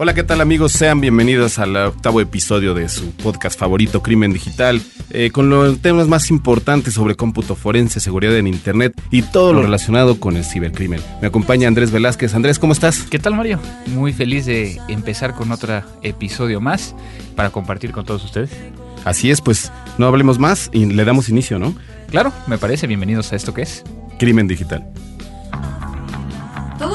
Hola, ¿qué tal amigos? Sean bienvenidos al octavo episodio de su podcast favorito, Crimen Digital, eh, con los temas más importantes sobre cómputo forense, seguridad en Internet y todo lo relacionado con el cibercrimen. Me acompaña Andrés Velázquez. Andrés, ¿cómo estás? ¿Qué tal Mario? Muy feliz de empezar con otro episodio más para compartir con todos ustedes. Así es, pues no hablemos más y le damos inicio, ¿no? Claro, me parece. Bienvenidos a esto que es Crimen Digital.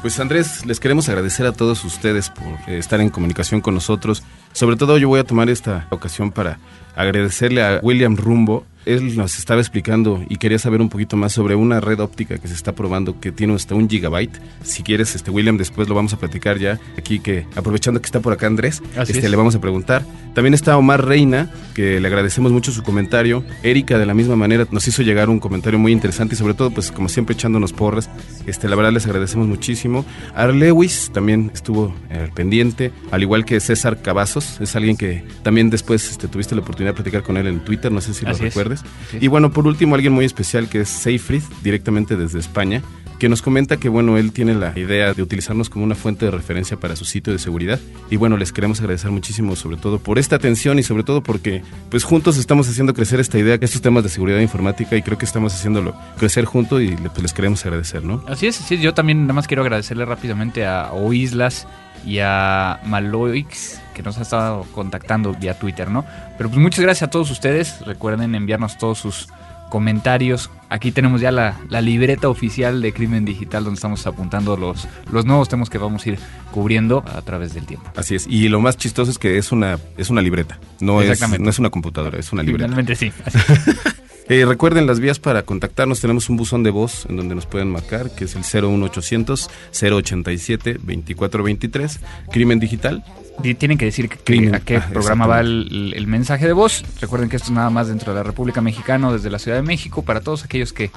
Pues Andrés, les queremos agradecer a todos ustedes por eh, estar en comunicación con nosotros. Sobre todo yo voy a tomar esta ocasión para agradecerle a William Rumbo, él nos estaba explicando y quería saber un poquito más sobre una red óptica que se está probando que tiene hasta un gigabyte. Si quieres, este William, después lo vamos a platicar ya aquí que aprovechando que está por acá Andrés, este, le vamos a preguntar. También está Omar Reina, que le agradecemos mucho su comentario. Erika de la misma manera nos hizo llegar un comentario muy interesante y sobre todo pues como siempre echándonos porras. Este, la verdad les agradecemos muchísimo. Ar Lewis también estuvo eh, pendiente, al igual que César Cavazos, es alguien que también después este, tuviste la oportunidad de platicar con él en Twitter, no sé si lo recuerdas. Y bueno, por último, alguien muy especial que es Seyfried, directamente desde España, que nos comenta que bueno, él tiene la idea de utilizarnos como una fuente de referencia para su sitio de seguridad. Y bueno, les queremos agradecer muchísimo sobre todo por esta atención y sobre todo porque pues juntos estamos haciendo crecer esta idea, estos temas de seguridad informática y creo que estamos haciéndolo crecer juntos y pues, les queremos agradecer, ¿no? Así es, sí, yo también nada más quiero agradecerle rápidamente a Oislas y a Maloix que nos ha estado contactando vía Twitter, ¿no? Pero pues muchas gracias a todos ustedes. Recuerden enviarnos todos sus comentarios. Aquí tenemos ya la, libreta oficial de Crimen Digital donde estamos apuntando los, los nuevos temas que vamos a ir cubriendo a través del tiempo. Así es. Y lo más chistoso es que es una, es una libreta. No es, no es una computadora, es una libreta. Realmente sí. Eh, recuerden las vías para contactarnos. Tenemos un buzón de voz en donde nos pueden marcar, que es el 01800 087 2423. Crimen Digital. Y tienen que decir que, a qué ah, programa va el, el, mensaje de voz. Recuerden que esto es nada más dentro de la República Mexicana, desde la Ciudad de México. Para todos aquellos que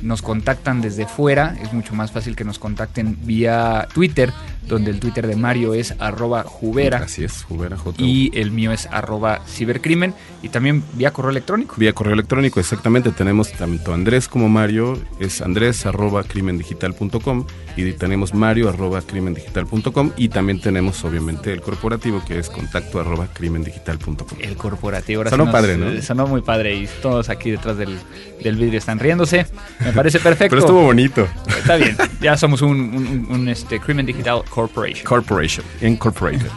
nos contactan desde fuera, es mucho más fácil que nos contacten vía Twitter donde el Twitter de Mario es arroba jubera. Así es, jubera J. Y el mío es arroba cibercrimen. Y también vía correo electrónico. Vía correo electrónico, exactamente. Tenemos tanto Andrés como Mario, es andrés arroba crimendigital.com y tenemos mario arroba crimendigital.com y también tenemos obviamente el corporativo que es contacto arroba crimendigital.com. El corporativo. Ahora sonó padre, ¿no? Sonó muy padre y todos aquí detrás del, del vidrio están riéndose. Me parece perfecto. Pero estuvo bonito. Está bien. Ya somos un, un, este, Crimen Digital Corporation. Corporation. Incorporated.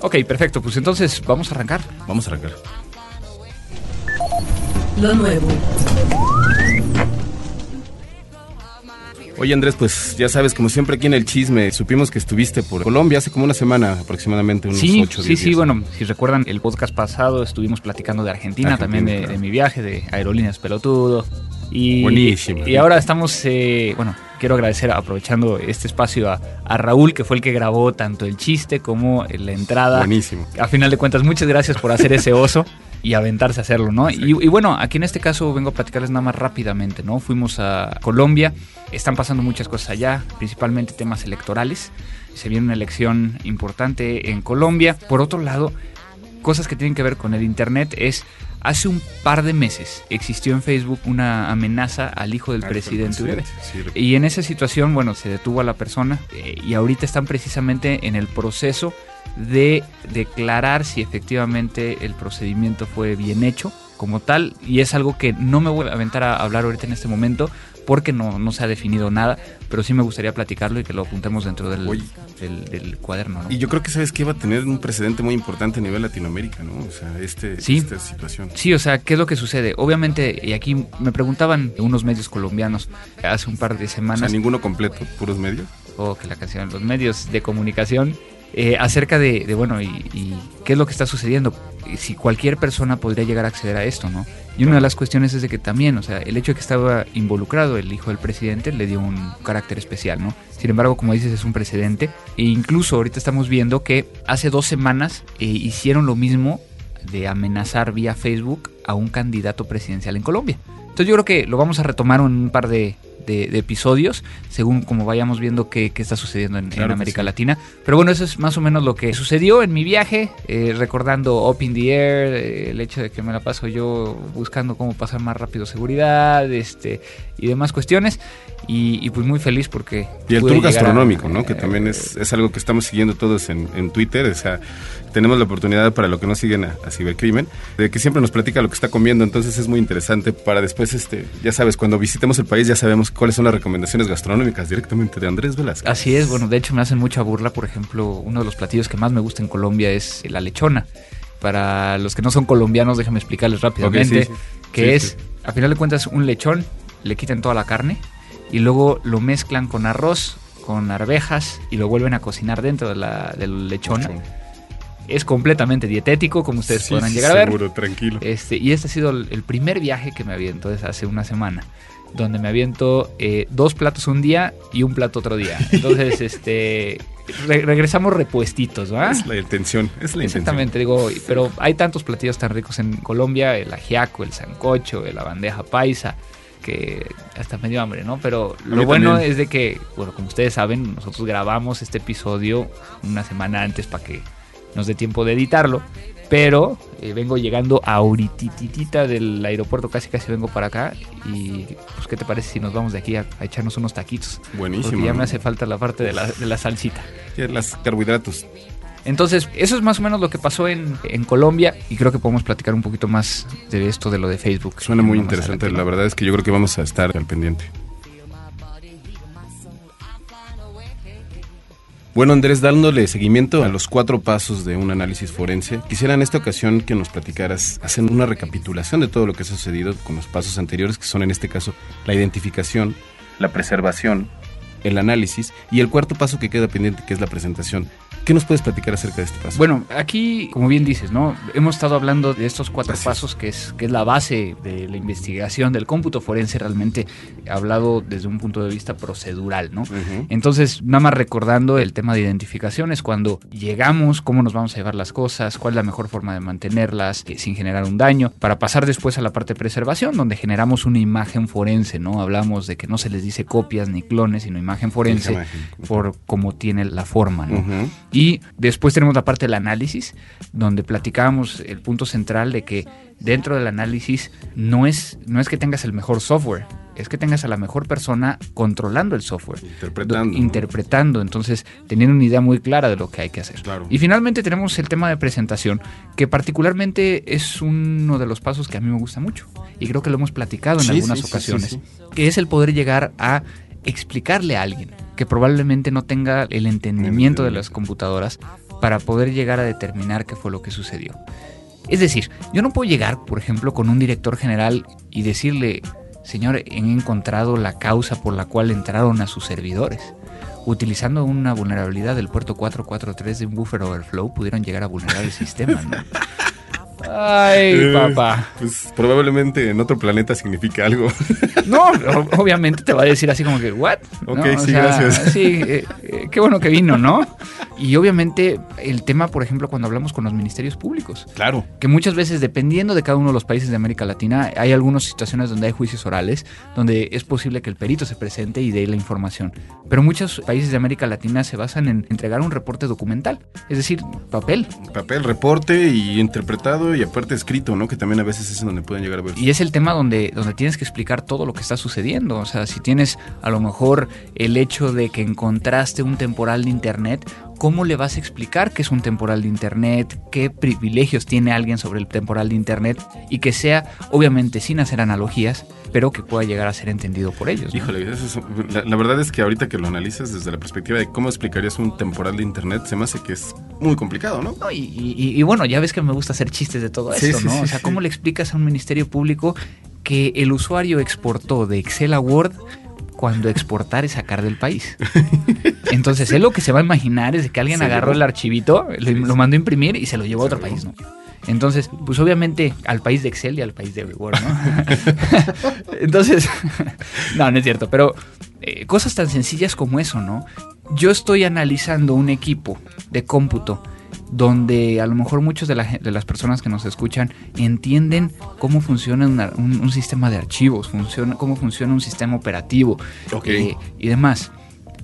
ok, perfecto. Pues entonces vamos a arrancar. Vamos a arrancar. Lo nuevo. Oye Andrés, pues ya sabes, como siempre aquí en el chisme, supimos que estuviste por Colombia hace como una semana aproximadamente, unos sí, 8 Sí, sí, bueno, si recuerdan el podcast pasado estuvimos platicando de Argentina, también de, mi viaje, de Aerolíneas Pelotudo. Y, Buenísimo. Y ahora estamos, eh, bueno, quiero agradecer, aprovechando este espacio, a, Raúl, que fue el que grabó tanto el chiste como la entrada. Buenísimo. A final de cuentas, muchas gracias por hacer ese oso. y aventarse a hacerlo, ¿no? Y, y, bueno, aquí en este caso vengo a platicarles nada más rápidamente, ¿no? Fuimos a Colombia, están pasando muchas cosas allá, principalmente temas electorales. Se viene una elección importante en Colombia. Por otro lado, cosas que tienen que ver con el Internet es Hace un par de meses existió en Facebook una amenaza al hijo del presidente Uribe. y en esa situación, bueno, se detuvo a la persona eh, y ahorita están precisamente en el proceso de declarar si efectivamente el procedimiento fue bien hecho como tal y es algo que no me voy a aventar a hablar ahorita en este momento porque no, no se ha definido nada, pero sí me gustaría platicarlo y que lo apuntemos dentro del, del, cuaderno. Y yo creo que sabes que iba a tener un precedente muy importante a nivel Latinoamérica, ¿no? O sea, este, esta situación. Sí, o sea, ¿qué es lo que sucede? Obviamente, y aquí me preguntaban unos medios colombianos hace un par de semanas. O sea, ninguno completo, puros medios. Oh, que la canción, los medios de comunicación eh, acerca de, bueno, y, qué es lo que está sucediendo. Si cualquier persona podría llegar a acceder a esto, ¿no? Y una de las cuestiones es de que también, o sea, el hecho de que estaba involucrado el hijo del presidente le dio un carácter especial, ¿no? Sin embargo, como dices, es un precedente. E incluso ahorita estamos viendo que hace dos semanas eh, hicieron lo mismo de amenazar vía Facebook a un candidato presidencial en Colombia. Entonces yo creo que lo vamos a retomar en un par de, de, episodios, según como vayamos viendo qué, está sucediendo en, América Latina. Pero bueno, eso es más o menos lo que sucedió en mi viaje, eh, recordando Up in the Air, eh, el hecho de que me la paso yo buscando cómo pasar más rápido seguridad este, y demás cuestiones. Y, pues muy feliz porque... Y el tour gastronómico, ¿no? Que también es, es, algo que estamos siguiendo todos en, en Twitter. O sea, tenemos la oportunidad para lo que no siguen a, Cibercrimen, de que siempre nos platica lo que está comiendo, entonces es muy interesante para después, este, ya sabes, cuando visitemos el país ya sabemos cuáles son las recomendaciones gastronómicas directamente de Andrés Velázquez. Así es, bueno, de hecho me hacen mucha burla, por ejemplo, uno de los platillos que más me gusta en Colombia es la lechona. Para los que no son colombianos, déjame explicarles rápidamente, que es, a final de cuentas, un lechón, le quitan toda la carne, y luego lo mezclan con arroz, con arvejas y lo vuelven a cocinar dentro de la, del lechón. Es completamente dietético, como ustedes podrán llegar a ver. Seguro, tranquilo. Este, y este ha sido el primer viaje que me aviento desde hace una semana donde me aviento eh, dos platos un día y un plato otro día. Entonces, este regresamos repuestitos, ¿va? Es la intención, es la Exactamente, digo, pero hay tantos platillos tan ricos en Colombia, el ajiaco, el sancocho, la bandeja paisa, que hasta me dio hambre, ¿no? Pero lo bueno es de que, bueno, como ustedes saben, nosotros grabamos este episodio una semana antes para que nos dé tiempo de editarlo. Pero eh, vengo llegando ahorititita del aeropuerto, casi casi vengo para acá. Y pues, ¿qué te parece si nos vamos de aquí a, echarnos unos taquitos? Buenísimo. Porque ya me hace falta la parte de la, de la salsita. Las carbohidratos. Entonces, eso es más o menos lo que pasó en, Colombia y creo que podemos platicar un poquito más de esto de lo de Facebook. Suena muy interesante, la verdad es que yo creo que vamos a estar al pendiente. Bueno, Andrés, dándole seguimiento a los cuatro pasos de un análisis forense, quisiera en esta ocasión que nos platicaras, haciendo una recapitulación de todo lo que ha sucedido con los pasos anteriores, que son en este caso la identificación, la preservación, el análisis y el cuarto paso que queda pendiente, que es la presentación ¿Qué nos puedes platicar acerca de este paso? Bueno, aquí, como bien dices, ¿no? Hemos estado hablando de estos cuatro pasos, que es, que es la base de la investigación del cómputo forense, realmente hablado desde un punto de vista procedural, ¿no? Entonces, nada más recordando el tema de identificación, es cuando llegamos, cómo nos vamos a llevar las cosas, cuál es la mejor forma de mantenerlas eh, sin generar un daño, para pasar después a la parte de preservación, donde generamos una imagen forense, ¿no? Hablamos de que no se les dice copias ni clones, sino imagen forense por cómo tiene la forma, ¿no? Y después tenemos la parte del análisis, donde platicábamos el punto central de que dentro del análisis no es, no es que tengas el mejor software, es que tengas a la mejor persona controlando el software. Interpretando. Interpretando, entonces teniendo una idea muy clara de lo que hay que hacer. Y finalmente tenemos el tema de presentación, que particularmente es uno de los pasos que a mí me gusta mucho. Y creo que lo hemos platicado en algunas ocasiones, que es el poder llegar a explicarle a alguien que probablemente no tenga el entendimiento de las computadoras para poder llegar a determinar qué fue lo que sucedió. Es decir, yo no puedo llegar, por ejemplo, con un director general y decirle, señor, he encontrado la causa por la cual entraron a sus servidores. Utilizando una vulnerabilidad del puerto 443 de un buffer overflow, pudieron llegar a vulnerar el sistema. ¿no? Ay, eh, papá. Pues probablemente en otro planeta significa algo. No, obviamente te va a decir así como que, ¿what? Ok, sí, gracias. Sí, eh, eh, qué bueno que vino, ¿no? Y obviamente el tema, por ejemplo, cuando hablamos con los ministerios públicos. Claro. Que muchas veces, dependiendo de cada uno de los países de América Latina, hay algunas situaciones donde hay juicios orales, donde es posible que el perito se presente y dé la información. Pero muchos países de América Latina se basan en entregar un reporte documental, es decir, papel. Papel, reporte y interpretado y aparte escrito, ¿no? Que también a veces es donde pueden llegar a ver. Y es el tema donde, donde tienes que explicar todo lo que está sucediendo. O sea, si tienes a lo mejor el hecho de que encontraste un temporal de internet, ¿cómo le vas a explicar qué es un temporal de Internet? ¿Qué privilegios tiene alguien sobre el temporal de Internet? Y que sea, obviamente, sin hacer analogías, pero que pueda llegar a ser entendido por ellos. Híjole, la, verdad es que ahorita que lo analizas desde la perspectiva de cómo explicarías un temporal de Internet, se me hace que es muy complicado, ¿no? y, bueno, ya ves que me gusta hacer chistes de todo esto, ¿no? o sea, ¿cómo le explicas a un ministerio público que el usuario exportó de Excel a Word cuando exportar es sacar del país. Entonces, él lo que se va a imaginar es que alguien agarró el archivito, lo, lo, mandó a imprimir y se lo llevó a otro país, ¿no? Entonces, pues obviamente al país de Excel y al país de Word, ¿no? Entonces, no, no es cierto, pero eh, cosas tan sencillas como eso, ¿no? Yo estoy analizando un equipo de cómputo donde a lo mejor muchos de, las personas que nos escuchan entienden cómo funciona un, sistema de archivos, funciona, cómo funciona un sistema operativo eh, y demás.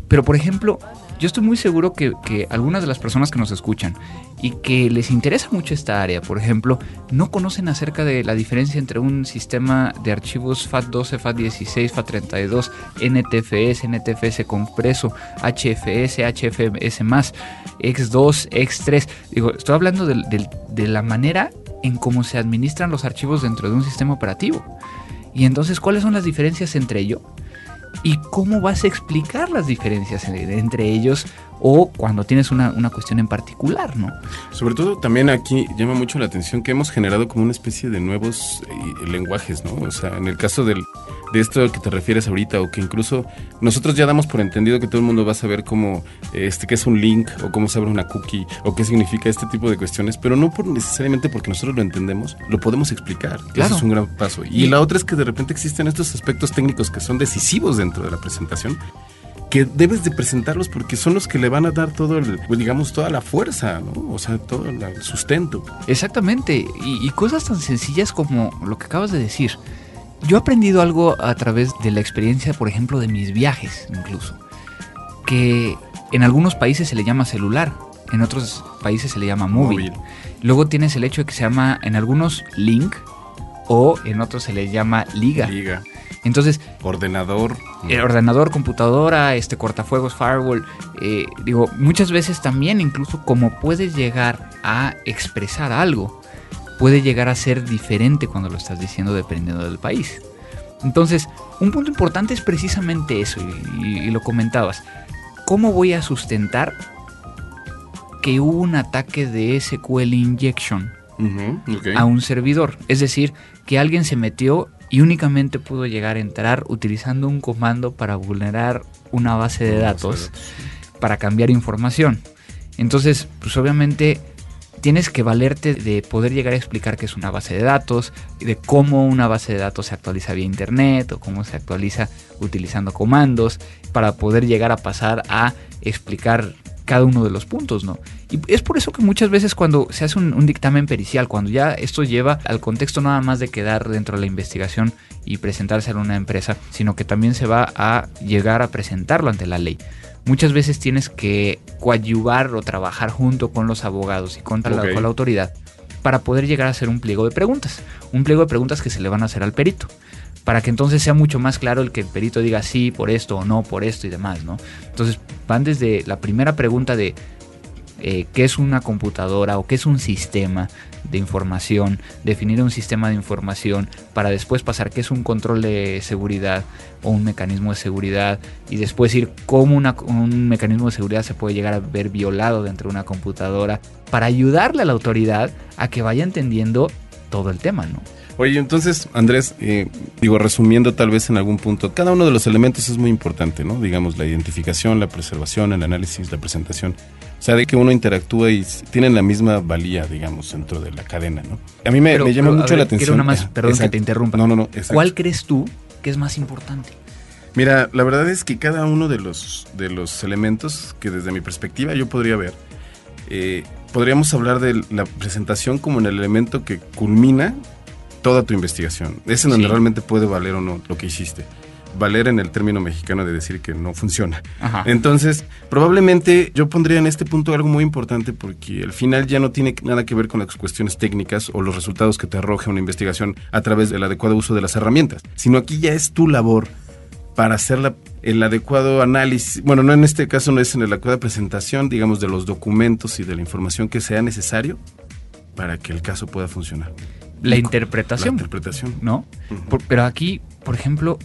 Pero, por ejemplo, yo estoy muy seguro que, algunas de las personas que nos escuchan y que les interesa mucho esta área, por ejemplo, no conocen acerca de la diferencia entre un sistema de archivos FAT12, FAT16, FAT32, NTFS, NTFS compreso, HFS, HFS X2, X3. Digo, estoy hablando de la manera en cómo se administran los archivos dentro de un sistema operativo. Y entonces, ¿cuáles son las diferencias entre ellos? Y cómo vas a explicar las diferencias entre ellos o cuando tienes una, una, cuestión en particular, ¿no? Sobre todo también aquí llama mucho la atención que hemos generado como una especie de nuevos eh, lenguajes, ¿no? O sea, en el caso del, de esto que te refieres ahorita o que incluso nosotros ya damos por entendido que todo el mundo va a saber cómo, este, qué es un link o cómo se abre una cookie o qué significa este tipo de cuestiones, pero no por necesariamente porque nosotros lo entendemos, lo podemos explicar. Claro. Eso es un gran paso. Y, y la otra es que de repente existen estos aspectos técnicos que son decisivos dentro de la presentación que debes de presentarlos porque son los que le van a dar todo el, pues, digamos, toda la fuerza, ¿no? O sea, todo el sustento. Exactamente. Y, y, cosas tan sencillas como lo que acabas de decir. Yo he aprendido algo a través de la experiencia, por ejemplo, de mis viajes, incluso. Que en algunos países se le llama celular, en otros países se le llama móvil. móvil. Luego tienes el hecho de que se llama en algunos link o en otros se le llama liga. Liga. Entonces. Ordenador. El ordenador, computadora, este cortafuegos, firewall. Eh, digo, muchas veces también, incluso como puedes llegar a expresar algo, puede llegar a ser diferente cuando lo estás diciendo dependiendo del país. Entonces, un punto importante es precisamente eso, y, lo comentabas. ¿Cómo voy a sustentar que hubo un ataque de SQL injection a un servidor? Es decir, que alguien se metió y únicamente pudo llegar a entrar utilizando un comando para vulnerar una base de datos para cambiar información. Entonces, pues obviamente tienes que valerte de poder llegar a explicar qué es una base de datos, de cómo una base de datos se actualiza vía internet o cómo se actualiza utilizando comandos, para poder llegar a pasar a explicar cada uno de los puntos, ¿no? Y es por eso que muchas veces cuando se hace un, dictamen pericial, cuando ya esto lleva al contexto nada más de quedar dentro de la investigación y presentarse a una empresa, sino que también se va a llegar a presentarlo ante la ley. Muchas veces tienes que coadyuvar o trabajar junto con los abogados y contra la, con la autoridad para poder llegar a hacer un pliego de preguntas. Un pliego de preguntas que se le van a hacer al perito para que entonces sea mucho más claro el que el perito diga sí por esto o no por esto y demás, ¿no? Entonces van desde la primera pregunta de eh, qué es una computadora o qué es un sistema de información, definir un sistema de información para después pasar qué es un control de seguridad o un mecanismo de seguridad y después ir cómo un mecanismo de seguridad se puede llegar a ver violado dentro de una computadora para ayudarle a la autoridad a que vaya entendiendo todo el tema, ¿no? Oye, entonces, Andrés, eh, digo, resumiendo tal vez en algún punto, cada uno de los elementos es muy importante, ¿no? Digamos, la identificación, la preservación, el análisis, la presentación. O sea, de que uno interactúa y tienen la misma valía, digamos, dentro de la cadena, ¿no? A mí me, llama mucho la atención. Quiero una más, perdón que te interrumpa. No, no, no. ¿Cuál crees tú que es más importante? Mira, la verdad es que cada uno de los, de los elementos que desde mi perspectiva yo podría ver, eh, podríamos hablar de la presentación como en el elemento que culmina toda tu investigación. Es en donde realmente puede valer o no lo que hiciste. Valer en el término mexicano de decir que no funciona. Entonces, probablemente yo pondría en este punto algo muy importante porque al final ya no tiene nada que ver con las cuestiones técnicas o los resultados que te arroja una investigación a través del adecuado uso de las herramientas, sino aquí ya es tu labor para hacer el adecuado análisis, bueno, no en este caso no es en la adecuada presentación, digamos, de los documentos y de la información que sea necesario para que el caso pueda funcionar la interpretación. La interpretación. ¿No? pero aquí, por ejemplo,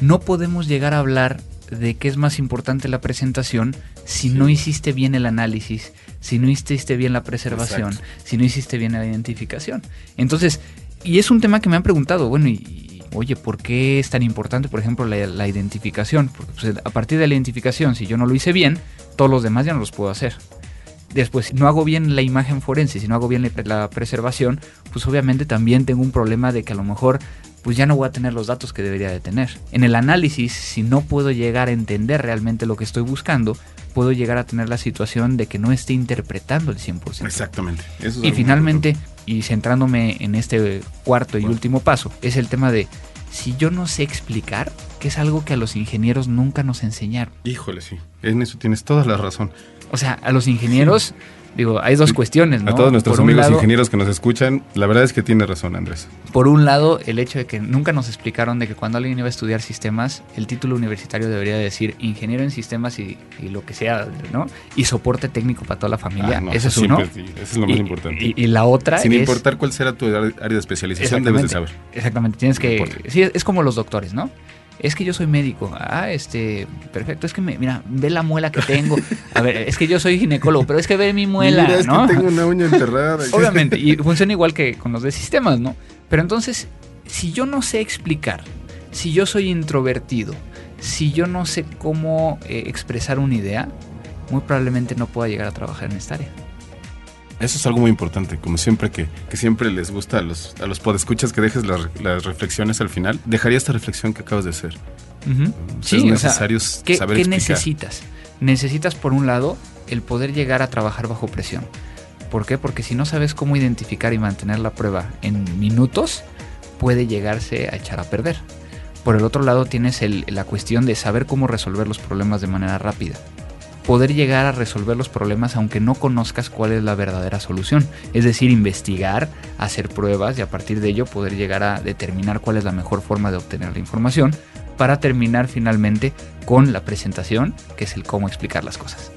no podemos llegar a hablar de qué es más importante la presentación si no hiciste bien el análisis, si no hiciste bien la preservación, si no hiciste bien la identificación. Entonces, y es un tema que me han preguntado, bueno, y, oye, ¿por qué es tan importante, por ejemplo, la, identificación? Porque pues, a partir de la identificación, si yo no lo hice bien, todos los demás ya no los puedo hacer. Después, si no hago bien la imagen forense, si no hago bien la preservación, pues obviamente también tengo un problema de que a lo mejor pues ya no voy a tener los datos que debería de tener. En el análisis, si no puedo llegar a entender realmente lo que estoy buscando, puedo llegar a tener la situación de que no esté interpretando el 100%. Exactamente. y finalmente, y centrándome en este cuarto y último paso, es el tema de si yo no sé explicar, que es algo que a los ingenieros nunca nos enseñaron. Híjole, sí. En eso tienes toda la razón. O sea, a los ingenieros Digo, hay dos cuestiones, ¿no? A todos nuestros amigos ingenieros que nos escuchan, la verdad es que tiene razón, Andrés. Por un lado, el hecho de que nunca nos explicaron de que cuando alguien iba a estudiar sistemas, el título universitario debería decir ingeniero en sistemas y, lo que sea, ¿no? Y soporte técnico para toda la familia. Ah, eso es uno. eso es lo más importante. Y, la otra Sin importar cuál será tu área de especialización, debes de saber. Exactamente, tienes que... Sí, es como los doctores, ¿no? Es que yo soy médico. Ah, este, perfecto. Es que, me, mira, ve la muela que tengo. A ver, es que yo soy ginecólogo, pero es que ve mi muela, mira, es que tengo una uña enterrada. Obviamente, y funciona igual que con los de sistemas, ¿no? Pero entonces, si yo no sé explicar, si yo soy introvertido, si yo no sé cómo eh, expresar una idea, muy probablemente no pueda llegar a trabajar en esta área. Eso es algo muy importante, como siempre que, siempre les gusta a los, a los podescuchas que dejes las, reflexiones al final. Dejaría esta reflexión que acabas de hacer. Sí, es necesario ¿qué, ¿qué necesitas? Necesitas, por un lado, el poder llegar a trabajar bajo presión. ¿Por qué? Porque si no sabes cómo identificar y mantener la prueba en minutos, puede llegarse a echar a perder. Por el otro lado, tienes la cuestión de saber cómo resolver los problemas de manera rápida poder llegar a resolver los problemas aunque no conozcas cuál es la verdadera solución. Es decir, investigar, hacer pruebas y a partir de ello poder llegar a determinar cuál es la mejor forma de obtener la información para terminar finalmente con la presentación, que es el cómo explicar las cosas.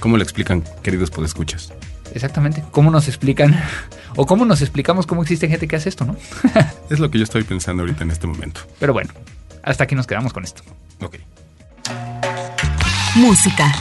¿Cómo le explican, queridos podescuchas? Exactamente. ¿Cómo nos explican? O cómo nos explicamos cómo existe gente que hace esto, ¿no? es lo que yo estoy pensando ahorita en este momento. Pero bueno, hasta aquí nos quedamos con esto. Ok. Música.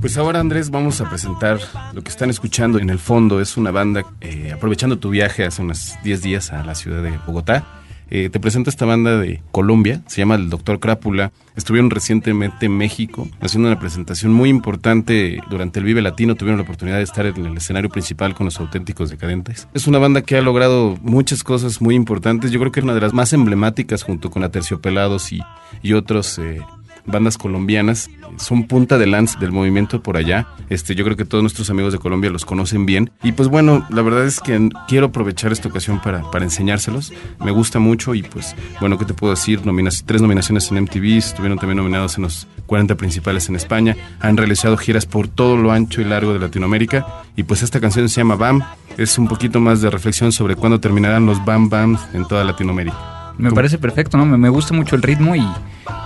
Pues ahora Andrés vamos a presentar lo que están escuchando en el fondo. Es una banda, eh, aprovechando tu viaje hace unos 10 días a la ciudad de Bogotá, eh, te presento esta banda de Colombia, se llama el Doctor Crápula. Estuvieron recientemente en México haciendo una presentación muy importante durante el Vive Latino. Tuvieron la oportunidad de estar en el escenario principal con los auténticos decadentes. Es una banda que ha logrado muchas cosas muy importantes. Yo creo que es una de las más emblemáticas junto con Aterciopelados y, y otros eh, bandas colombianas. Son punta de lance del movimiento por allá. Este, yo creo que todos nuestros amigos de Colombia los conocen bien. Y pues bueno, la verdad es que quiero aprovechar esta ocasión para, para enseñárselos. Me gusta mucho y pues bueno, ¿qué te puedo decir? tres nominaciones en MTV, estuvieron también nominados en los 40 principales en España. Han realizado giras por todo lo ancho y largo de Latinoamérica. Y pues esta canción se llama BAM. Es un poquito más de reflexión sobre cuándo terminarán los BAM BAM en toda Latinoamérica. Me parece perfecto, ¿no? Me, gusta mucho el ritmo y,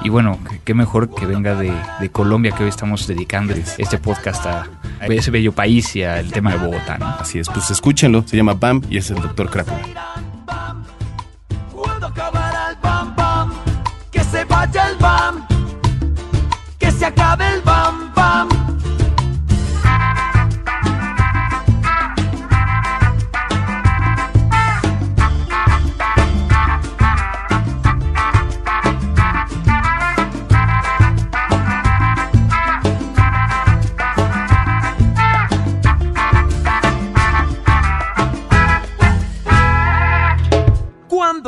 y bueno, qué mejor que venga de, de, Colombia, que hoy estamos dedicando este podcast a, ese bello país y al tema de Bogotá, ¿no? Así es, pues escúchenlo, se llama BAM y es el doctor Crápula. Que se vaya el BAM, que se acabe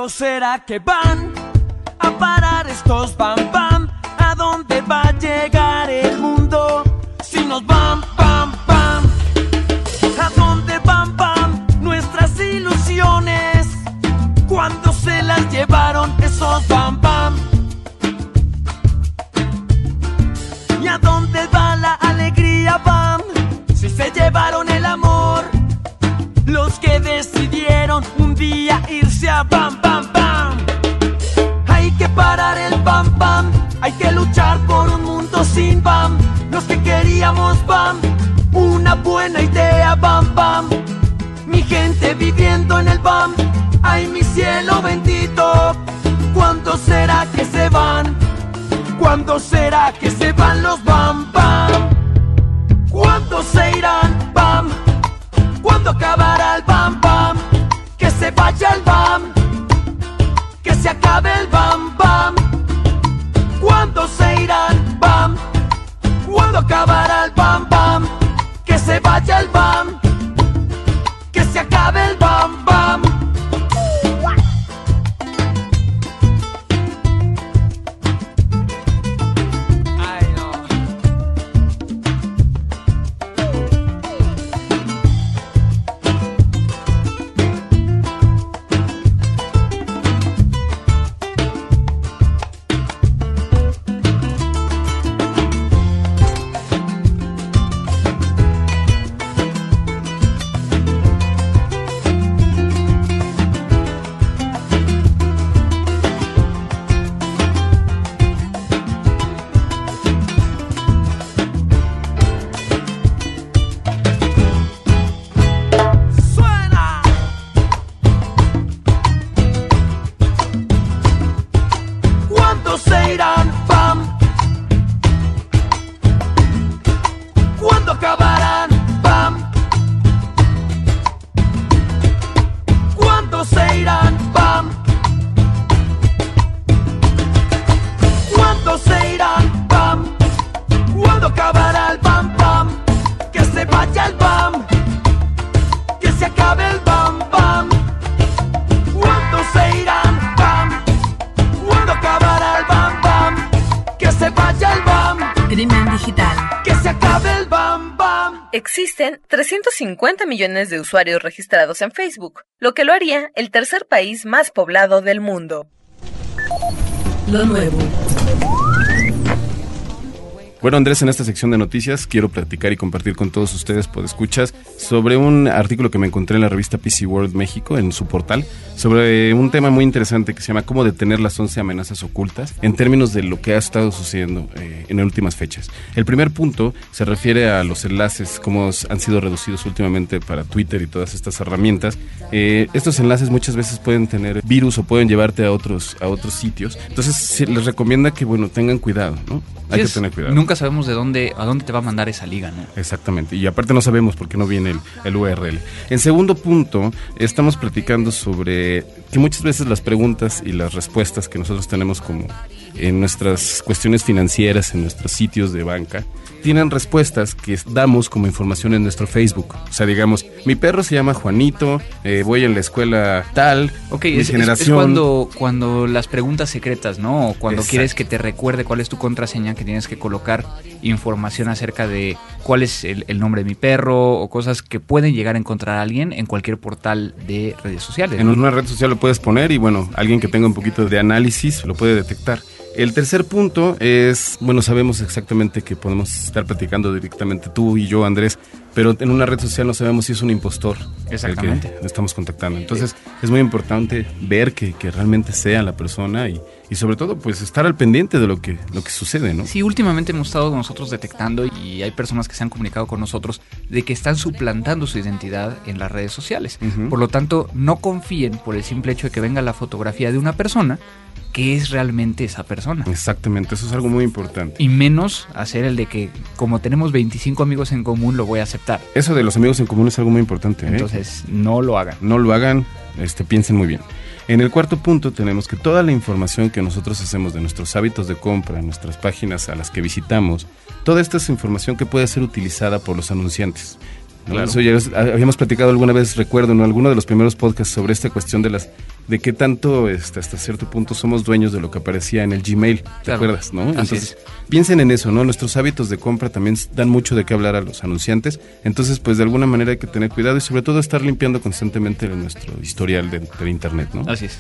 será que van a parar estos bam bam? ¿A dónde va a llegar el mundo ¿Cuándo será 350 millones de usuarios registrados en Facebook, lo que lo haría el tercer país más poblado del mundo. Lo nuevo. Bueno, Andrés, en esta sección de noticias quiero platicar y compartir con todos ustedes, por escuchas, sobre un artículo que me encontré en la revista PC World México, en su portal, sobre un tema muy interesante que se llama Cómo detener las 11 amenazas ocultas, en términos de lo que ha estado sucediendo eh, en últimas fechas. El primer punto se refiere a los enlaces, cómo han sido reducidos últimamente para Twitter y todas estas herramientas. Eh, estos enlaces muchas veces pueden tener virus o pueden llevarte a otros, a otros sitios. Entonces, se les recomienda que, bueno, tengan cuidado, ¿no? Hay que Es- tener cuidado. Nunca sabemos de dónde, a dónde te va a mandar esa liga, ¿no? Exactamente, y aparte no sabemos por qué no viene el, el URL. En segundo punto, estamos platicando sobre que muchas veces las preguntas y las respuestas que nosotros tenemos como en nuestras cuestiones financieras, en nuestros sitios de banca, tienen respuestas que damos como información en nuestro Facebook. O sea, digamos, mi perro se llama Juanito, eh, voy en la escuela tal, Ok, mi es, es- es generación... cuando, cuando las preguntas secretas, ¿no? O cuando Exacto. quieres que te recuerde cuál es tu contraseña, que tienes que colocar información acerca de cuál es el, el nombre de mi perro o cosas que pueden llegar a encontrar a alguien en cualquier portal de redes sociales. En ¿no? una red social lo puedes poner y bueno, alguien que tenga un poquito de análisis lo puede detectar. El tercer punto es, bueno, sabemos exactamente que podemos estar platicando directamente tú y yo, Andrés, pero en una red social no sabemos si es un impostor Exactamente. el que estamos contactando. Entonces es muy importante ver que, que realmente sea la persona y, y sobre todo pues estar al pendiente de lo que, lo que sucede, ¿no? Sí, últimamente hemos estado nosotros detectando y hay personas que se han comunicado con nosotros de que están suplantando su identidad en las redes sociales. Por lo tanto, no confíen por el simple hecho de que venga la fotografía de una persona que es realmente esa persona. Exactamente, eso es algo muy importante. Y menos hacer el de que como tenemos 25 amigos en común lo voy a aceptar. Eso de los amigos en común es algo muy importante. ¿eh? Entonces, no lo hagan. no lo hagan, este, piensen muy bien. En el cuarto punto tenemos que toda la información que nosotros hacemos de nuestros hábitos de compra, nuestras páginas a las que visitamos, toda esta es información que puede ser utilizada por los anunciantes. ¿no? Claro. Eso ya es- habíamos platicado alguna vez, recuerdo, en alguno de los primeros podcasts sobre esta cuestión de las de qué tanto este, hasta cierto punto somos dueños de lo que aparecía en el Gmail, ¿te Claro. acuerdas? ¿no? Así Entonces, piensen en eso, ¿no? Nuestros hábitos de compra también dan mucho de qué hablar a los anunciantes, entonces pues de alguna manera hay que tener cuidado y sobre todo estar limpiando constantemente nuestro historial de- del internet, ¿no? Así es.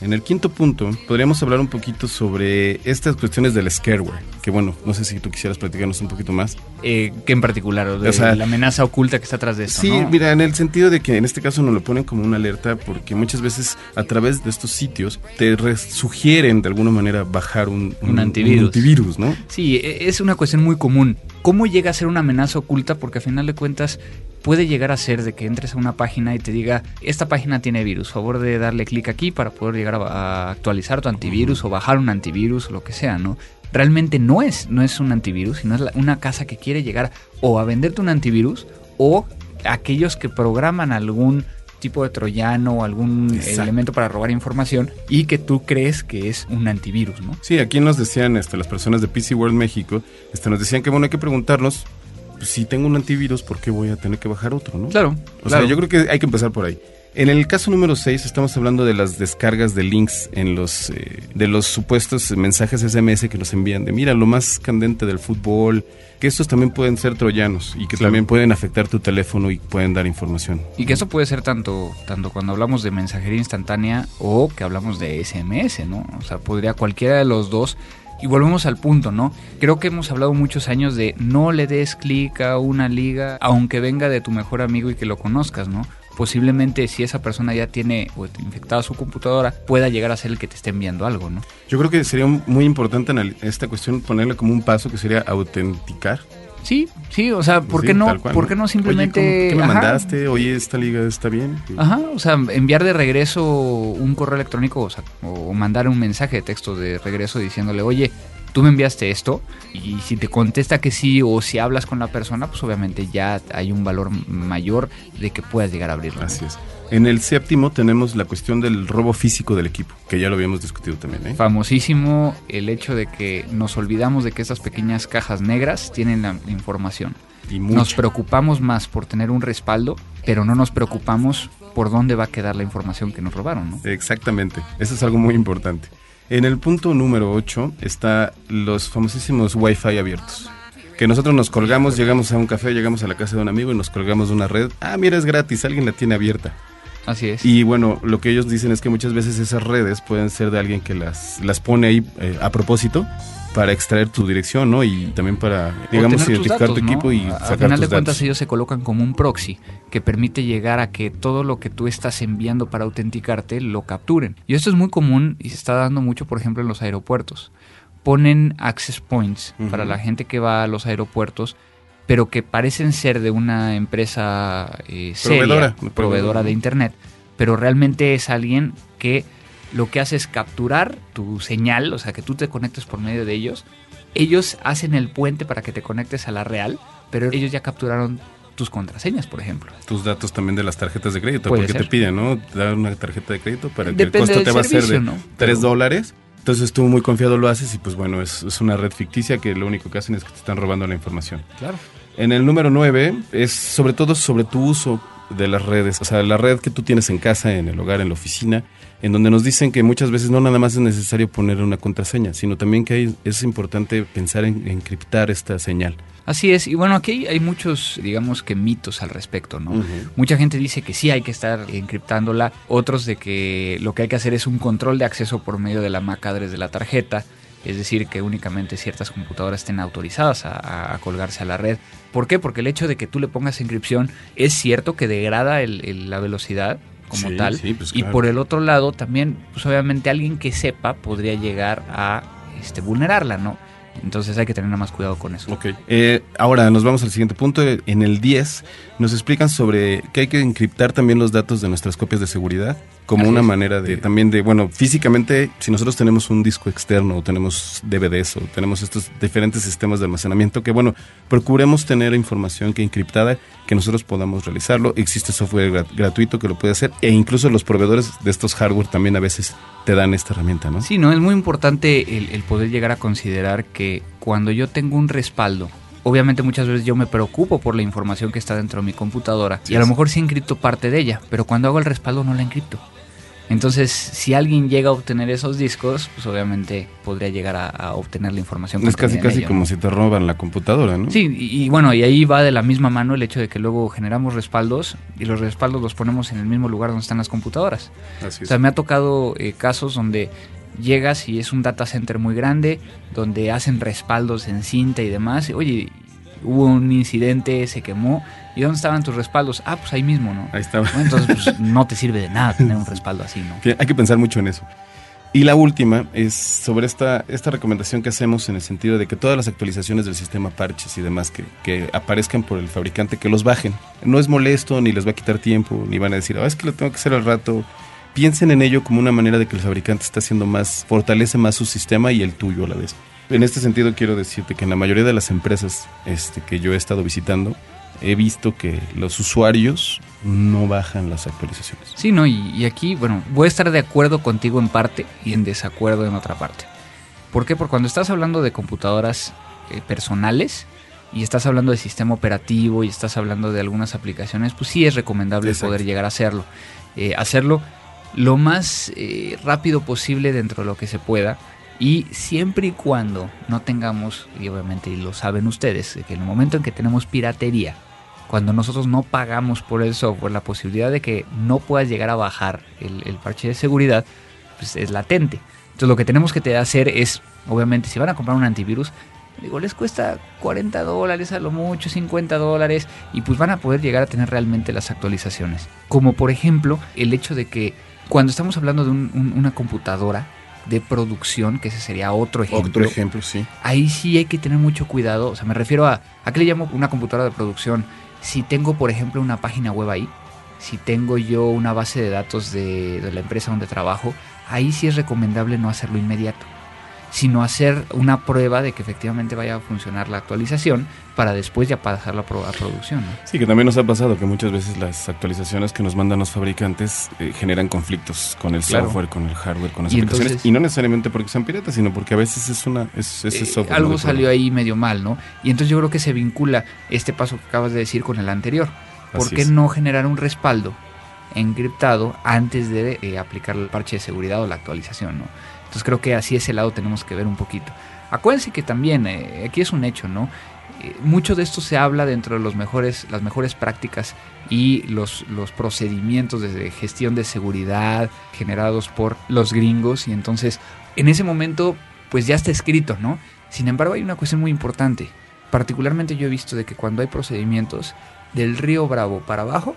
En el quinto punto, podríamos hablar un poquito sobre estas cuestiones del scareware, que bueno, no sé si tú quisieras platicarnos un poquito más. Eh, ¿Qué en particular? O de O sea, la amenaza oculta que está atrás de esto, Sí, ¿no? mira, en el sentido de que en este caso nos lo ponen como una alerta porque muchas veces a través de estos sitios te re- sugieren de alguna manera bajar un, Un antivirus. antivirus, ¿no? Sí, e- es una cuestión muy común. ¿Cómo llega a ser una amenaza oculta? Porque a final de cuentas puede llegar a ser de que entres a una página y te diga, esta página tiene virus, favor de darle clic aquí para poder llegar a, actualizar tu antivirus o bajar un antivirus o lo que sea, ¿no? Realmente no es, no es un antivirus, sino es una casa que quiere llegar o a venderte un antivirus o aquellos que programan algún tipo de troyano o algún Exacto. elemento para robar información y que tú crees que es un antivirus, ¿no? Sí, aquí nos decían este, las personas de PC World México, este, nos decían que bueno, hay que preguntarnos, pues, si tengo un antivirus, ¿por qué voy a tener que bajar otro, no? Claro, O claro. sea, yo creo que hay que empezar por ahí. En el caso número 6 estamos hablando de las descargas de links en los eh, de los supuestos mensajes SMS que nos envían de mira lo más candente del fútbol, que estos también pueden ser troyanos y que también pueden afectar tu teléfono y pueden dar información. Y que eso puede ser tanto, tanto cuando hablamos de mensajería instantánea o que hablamos de SMS, ¿no? O sea, podría cualquiera de los dos. Y volvemos al punto, ¿no? Creo que hemos hablado muchos años de no le des clic a una liga, aunque venga de tu mejor amigo y que lo conozcas, ¿no? Posiblemente si esa persona ya tiene o infectada su computadora, pueda llegar a ser el que te esté enviando algo, ¿no? Yo creo que sería muy importante en esta cuestión ponerle como un paso que sería autenticar. Sí, sí, o sea, ¿por Sí, qué no? cual, ¿Por qué no simplemente Oye, ¿cómo- ¿qué me ajá, mandaste? Oye, esta liga está bien. Ajá, o sea, enviar de regreso un correo electrónico o, sea, o mandar un mensaje de texto de regreso diciéndole, oye, tú me enviaste esto y si te contesta que sí o si hablas con la persona, pues obviamente ya hay un valor mayor de que puedas llegar a abrirlo. Así es. En el séptimo tenemos la cuestión del robo físico del equipo, que ya lo habíamos discutido también. ¿eh? Famosísimo el hecho de que nos olvidamos de que esas pequeñas cajas negras tienen la información. Y Nos preocupamos más por tener un respaldo, pero no nos preocupamos por dónde va a quedar la información que nos robaron, ¿no? Exactamente, eso es algo muy importante. En el punto número 8 está los famosísimos Wi-Fi abiertos. Que nosotros nos colgamos, llegamos a un café, llegamos a la casa de un amigo y nos colgamos de una red. Ah, mira, es gratis, alguien la tiene abierta. Así es. Y bueno, lo que ellos dicen es que muchas veces esas redes pueden ser de alguien que las, las pone ahí eh, a propósito para extraer tu dirección, ¿no? Y también para, digamos, identificar datos, tu ¿no? equipo y A- sacar Al final tus de cuentas datos. ellos se colocan como un proxy que permite llegar a que todo lo que tú estás enviando para autenticarte lo capturen. Y esto es muy común y se está dando mucho, por ejemplo, en los aeropuertos. Ponen access points para la gente que va a los aeropuertos, pero que parecen ser de una empresa eh, seria, Proveedora. proveedora de internet, pero realmente es alguien que lo que hace es capturar tu señal, o sea, que tú te conectes por medio de ellos. Ellos hacen el puente para que te conectes a la real, pero ellos ya capturaron tus contraseñas, por ejemplo. tus datos también de las tarjetas de crédito, porque ser. te piden, ¿no? Dar una tarjeta de crédito para que el costo te va a ser de ¿no? 3 Pero- dólares. Entonces tú muy confiado lo haces y pues bueno, es, es una red ficticia que lo único que hacen es que te están robando la información. Claro. En el número 9 es sobre todo sobre tu uso de las redes, o sea, la red que tú tienes en casa, en el hogar, en la oficina, en donde nos dicen que muchas veces no nada más es necesario poner una contraseña, sino también que hay- es importante pensar en encriptar esta señal. Así es, y bueno, aquí hay, muchos, digamos que mitos al respecto, ¿no? Mucha gente dice que sí hay que estar encriptándola, otros de que lo que hay que hacer es un control de acceso por medio de la MAC address de la tarjeta, es decir, que únicamente ciertas computadoras estén autorizadas a, a- a colgarse a la red. ¿Por qué? Porque el hecho de que tú le pongas encripción es cierto que degrada el- el- la velocidad como Sí, tal, sí, pues y por el otro lado también, pues obviamente alguien que sepa podría llegar a este, vulnerarla, ¿no? Entonces hay que tener más cuidado con eso. Ok. Eh, ahora nos vamos al siguiente punto. En el 10 nos explican sobre que hay que encriptar también los datos de nuestras copias de seguridad como Así una es. manera de también de, bueno, físicamente, si nosotros tenemos un disco externo o tenemos DVDs o tenemos estos diferentes sistemas de almacenamiento, que bueno, procuremos tener información que encriptada, que nosotros podamos realizarlo. Existe software gra- gratuito que lo puede hacer e incluso los proveedores de estos hardware también a veces te dan esta herramienta, ¿no? Sí, no, es muy importante el, el poder llegar a considerar que cuando yo tengo un respaldo, obviamente muchas veces yo me preocupo por la información que está dentro de mi computadora Sí y a lo mejor sí encripto parte de ella, pero cuando hago el respaldo no la encripto. Entonces, si alguien llega a obtener esos discos, pues obviamente podría llegar a, a obtener la información. Es casi casi ello, como ¿no? si te roban la computadora, ¿no? Sí, y, y bueno, y ahí va de la misma mano el hecho de que luego generamos respaldos y los respaldos los ponemos en el mismo lugar donde están las computadoras. Así O es. sea, me ha tocado eh, casos donde llegas y es un data center muy grande, donde hacen respaldos en cinta y demás. Oye, hubo un incidente, se quemó. ¿Y dónde estaban tus respaldos? Ah, pues ahí mismo, ¿no? Ahí. Bueno, entonces pues, no te sirve de nada tener un respaldo así, ¿no? Hay que pensar mucho en eso. Y la última es sobre esta, esta recomendación que hacemos en el sentido de que todas las actualizaciones del sistema parches y demás que, que aparezcan por el fabricante, que los bajen. No es molesto, ni les va a quitar tiempo, ni van a decir, ah, es que lo tengo que hacer al rato. Piensen en ello como una manera de que el fabricante está haciendo más, fortalece más su sistema y el tuyo a la vez. En este sentido quiero decirte que en la mayoría de las empresas este, que yo he estado visitando, he visto que los usuarios no bajan las actualizaciones. Sí, no, y, y aquí, bueno, voy a estar de acuerdo contigo en parte y en desacuerdo en otra parte. ¿Por qué? Porque cuando estás hablando de computadoras eh, personales y estás hablando de sistema operativo y estás hablando de algunas aplicaciones, pues sí es recomendable Exacto. poder llegar a hacerlo. Eh, hacerlo lo más eh, rápido posible dentro de lo que se pueda y siempre y cuando no tengamos, y obviamente lo saben ustedes, que en el momento en que tenemos piratería, cuando nosotros no pagamos por el software, la posibilidad de que no puedas llegar a bajar el, parche de seguridad pues es latente. Entonces lo que tenemos que hacer es, obviamente, si van a comprar un antivirus, digo, les cuesta 40 dólares a lo mucho, 50 dólares, y pues van a poder llegar a tener realmente las actualizaciones. Como por ejemplo el hecho de que cuando estamos hablando de un- un- una computadora de producción, que ese sería otro ejemplo, Otro ejemplo, sí. ahí sí hay que tener mucho cuidado. O sea, me refiero a, ¿a qué le llamo una computadora de producción? Si tengo, por ejemplo, una página web ahí, si tengo yo una base de datos de, de la empresa donde trabajo, ahí sí es recomendable no hacerlo inmediato, sino hacer una prueba de que efectivamente vaya a funcionar la actualización para después ya pasarla a, pro- a producción. ¿no? Sí, que también nos ha pasado que muchas veces las actualizaciones que nos mandan los fabricantes eh, generan conflictos con el Claro. software, con el hardware, con las Y aplicaciones. entonces- y no necesariamente porque sean piratas, sino porque a veces es una es, es Eh, software. algo salió ahí medio mal, ¿no? Y entonces yo creo que se vincula este paso que acabas de decir con el anterior. ¿Por Así qué es. no generar un respaldo encriptado antes de eh, aplicar el parche de seguridad o la actualización, ¿no? Entonces creo que así ese lado tenemos que ver un poquito. Acuérdense que también, eh, aquí es un hecho, ¿no? Eh, mucho de esto se habla dentro de los mejores, las mejores prácticas y los, los procedimientos de gestión de seguridad generados por los gringos y entonces en ese momento pues ya está escrito, ¿no? Sin embargo hay una cuestión muy importante. Particularmente yo he visto de que cuando hay procedimientos del río Bravo para abajo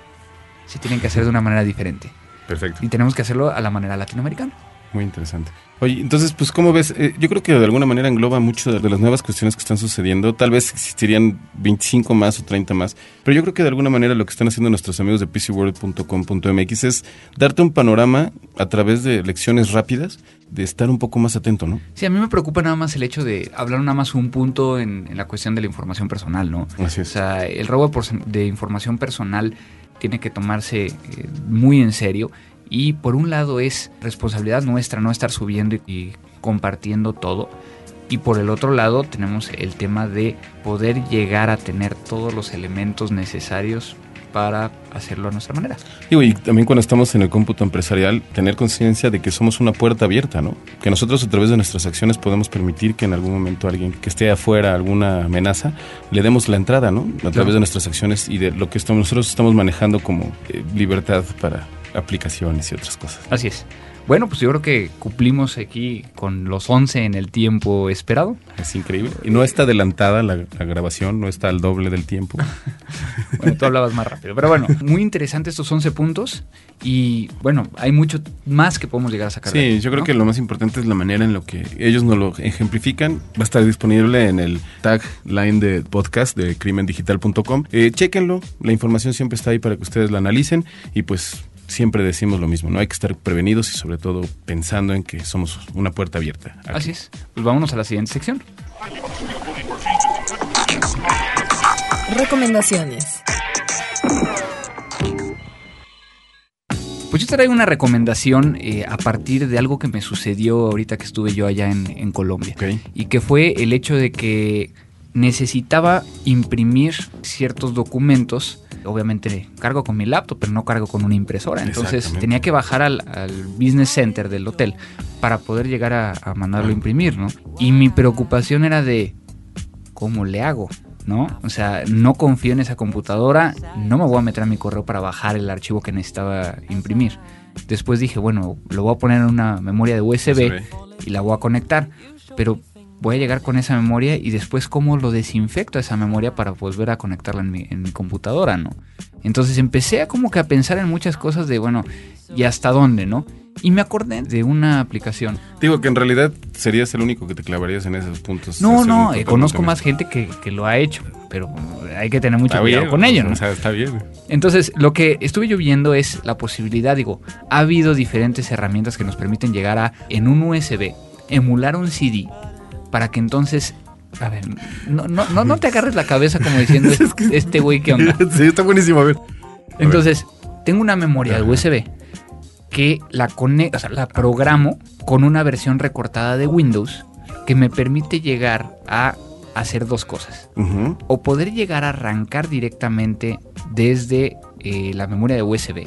se tienen que hacer de una manera diferente Perfecto. y tenemos que hacerlo a la manera latinoamericana. Muy interesante. Oye, entonces, pues, ¿cómo ves? Eh, yo creo que de alguna manera engloba mucho de, de las nuevas cuestiones que están sucediendo. Tal vez existirían 25 más o 30 más. Pero yo creo que de alguna manera lo que están haciendo nuestros amigos de pcworld.com.mx es darte un panorama a través de lecciones rápidas de estar un poco más atento, ¿no? Sí, a mí me preocupa nada más el hecho de hablar nada más un punto en, en la cuestión de la información personal, ¿no? Así O es. sea, el robo de información personal tiene que tomarse eh, muy en serio y por un lado es responsabilidad nuestra no estar subiendo y, compartiendo todo y por el otro lado tenemos el tema de poder llegar a tener todos los elementos necesarios para hacerlo a nuestra manera. Digo, y también cuando estamos en el cómputo empresarial, tener conciencia de que somos una puerta abierta, ¿no? Que nosotros a través de nuestras acciones podemos permitir que en algún momento alguien que esté afuera, alguna amenaza, le demos la entrada, ¿no? A través de nuestras acciones y de lo que estamos, nosotros estamos manejando como eh, libertad para aplicaciones y otras cosas. Así es. Bueno, pues yo creo que cumplimos aquí con los 11 en el tiempo esperado. Es increíble. Y no está adelantada la, la grabación, no está al doble del tiempo. Bueno, tú hablabas más rápido. Pero bueno, muy interesante estos 11 puntos. Y bueno, hay mucho más que podemos llegar a sacar. de Sí, aquí, yo creo ¿no? que lo más importante es la manera en lo que ellos nos lo ejemplifican. Va a estar disponible en el tag line de podcast de crimendigital.com. Eh, chéquenlo, la información siempre está ahí para que ustedes la analicen y pues siempre decimos lo mismo, no hay que estar prevenidos y sobre todo pensando en que somos una puerta abierta. aquí. Así es. Pues vámonos a la siguiente sección. Recomendaciones. Pues yo traigo una recomendación eh, a partir de algo que me sucedió ahorita que estuve yo allá en, en Colombia. Y que fue el hecho de que necesitaba imprimir ciertos documentos. Obviamente cargo con mi laptop, pero no cargo con una impresora. Entonces tenía que bajar al, al business center del hotel para poder llegar a, a mandarlo a imprimir, ¿no? Y mi preocupación era de cómo le hago, ¿no? O sea, no confío en esa computadora, no me voy a meter a mi correo para bajar el archivo que necesitaba imprimir. Después dije, bueno, lo voy a poner en una memoria de USB, y la voy a conectar, pero voy a llegar con esa memoria y después cómo lo desinfecto esa memoria para volver a conectarla en mi, en mi computadora, ¿no? Entonces empecé a como que a pensar en muchas cosas de, bueno, ¿y hasta dónde, no? Y me acordé de una aplicación. Digo que en realidad serías el único que te clavarías en esos puntos. No, no, eh, conozco más gente que, que lo ha hecho, pero hay que tener mucho Está cuidado bien, con ello, ¿no? O sea, está bien. Entonces, lo que estuve yo viendo es la posibilidad, digo, ha habido diferentes herramientas que nos permiten llegar a, en un USB, emular un CD para que entonces A ver, no, no, no, no te agarres la cabeza como diciendo este güey qué onda. Sí, está buenísimo, a ver. Entonces, tengo una memoria de USB que la conecto, o sea, la programo con una versión recortada de Windows que me permite llegar a hacer dos cosas. O poder llegar a arrancar directamente desde eh, la memoria de USB.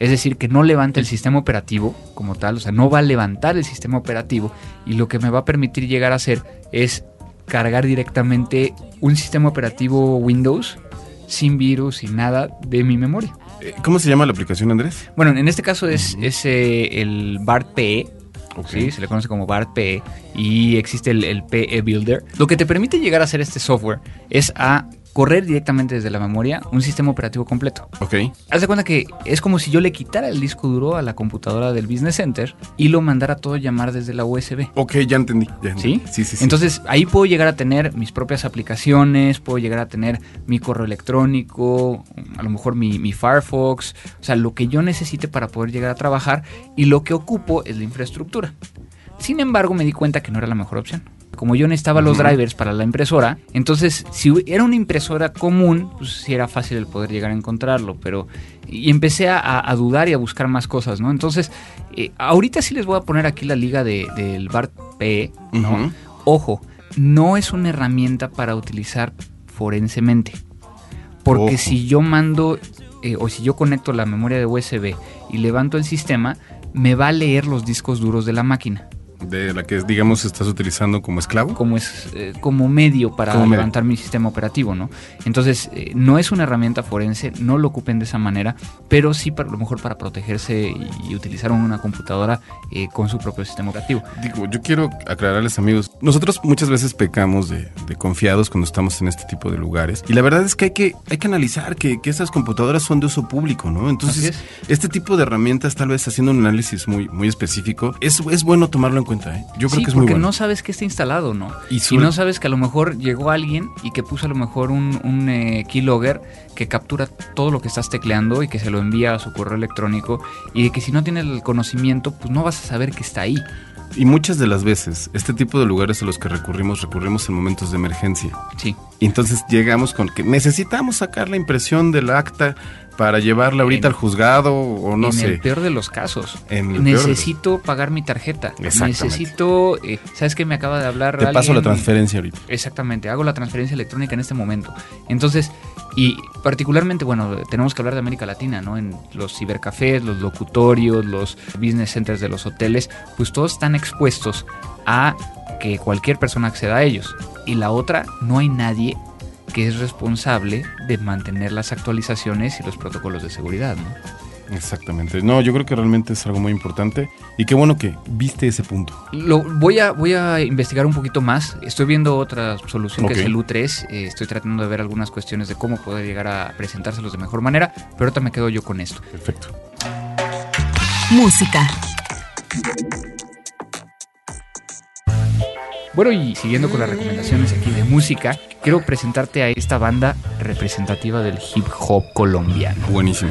Es decir, que no levanta el sistema operativo como tal, o sea, no va a levantar el sistema operativo y lo que me va a permitir llegar a hacer es cargar directamente un sistema operativo Windows sin virus, sin nada de mi memoria. Eh, ¿Cómo se llama la aplicación, Andrés? Bueno, en este caso es, es, eh, el BART PE. ¿sí? se le conoce como BART PE, y existe el, el PE Builder. Lo que te permite llegar a hacer este software es a correr directamente desde la memoria un sistema operativo completo. Ok. Haz de cuenta que es como si yo le quitara el disco duro a la computadora del Business Center y lo mandara todo llamar desde la USB. Ok, ya entendí. ya entendí. ¿Sí? Sí, sí, sí. Entonces ahí puedo llegar a tener mis propias aplicaciones, puedo llegar a tener mi correo electrónico, a lo mejor mi, mi Firefox, o sea, lo que yo necesite para poder llegar a trabajar y lo que ocupo es la infraestructura. Sin embargo, me di cuenta que no era la mejor opción. Como yo necesitaba los drivers para la impresora, entonces si era una impresora común, pues sí era fácil el poder llegar a encontrarlo, pero y empecé a, a dudar y a buscar más cosas, ¿no? Entonces, eh, ahorita sí les voy a poner aquí la liga de- del BART PE, ¿no? Ojo, no es una herramienta para utilizar forensemente. Porque Ojo. si yo mando eh, o si yo conecto la memoria de USB y levanto el sistema, me va a leer los discos duros de la máquina. De la que, digamos, estás utilizando como esclavo. Como es eh, como medio para Como medio. levantar mi sistema operativo, ¿no? Entonces, eh, no es una herramienta forense, no lo ocupen de esa manera, pero sí para a lo mejor para protegerse y, y utilizar una computadora eh, con su propio sistema operativo. Digo, yo quiero aclararles, amigos. Nosotros muchas veces pecamos de, de confiados cuando estamos en este tipo de lugares. Y la verdad es que hay que, hay que analizar que, que esas computadoras son de uso público, ¿no? Entonces, este tipo de herramientas, tal vez haciendo un análisis muy, muy específico, es, es bueno tomarlo en cuenta, ¿eh? Yo creo sí, que es muy porque no sabes que está instalado, ¿no? Y no sabes que a lo mejor llegó alguien y que puso a lo mejor un, un eh, keylogger que captura todo lo que estás tecleando y que se lo envía a su correo electrónico y de que si no tienes el conocimiento, pues no vas a saber que está ahí. Y muchas de las veces, este tipo de lugares a los que recurrimos, recurrimos en momentos de emergencia. Sí. Y entonces llegamos con que necesitamos sacar la impresión del acta para llevarla ahorita En- al juzgado o no en sé. el peor de los casos. En peor Necesito pagar mi tarjeta. Exactamente. Necesito, eh, ¿sabes qué me acaba de hablar? Te paso la transferencia ahorita. Exactamente, hago la transferencia electrónica en este momento. Entonces, y particularmente, bueno, tenemos que hablar de América Latina, ¿no? En los cibercafés, los locutorios, los business centers de los hoteles, pues todos están expuestos a que cualquier persona acceda a ellos. Y la otra, no hay nadie que es responsable de mantener las actualizaciones y los protocolos de seguridad, ¿no? Exactamente. No, yo creo que realmente es algo muy importante y qué bueno que viste ese punto. Lo, voy, a, voy a investigar un poquito más. Estoy viendo otra solución que es el U3. Eh, estoy tratando de ver algunas cuestiones de cómo poder llegar a presentárselos de mejor manera. Pero ahorita me quedo yo con esto. Perfecto. Música. Bueno, y siguiendo con las recomendaciones aquí de música, quiero presentarte a esta banda representativa del hip hop colombiano. Buenísimo.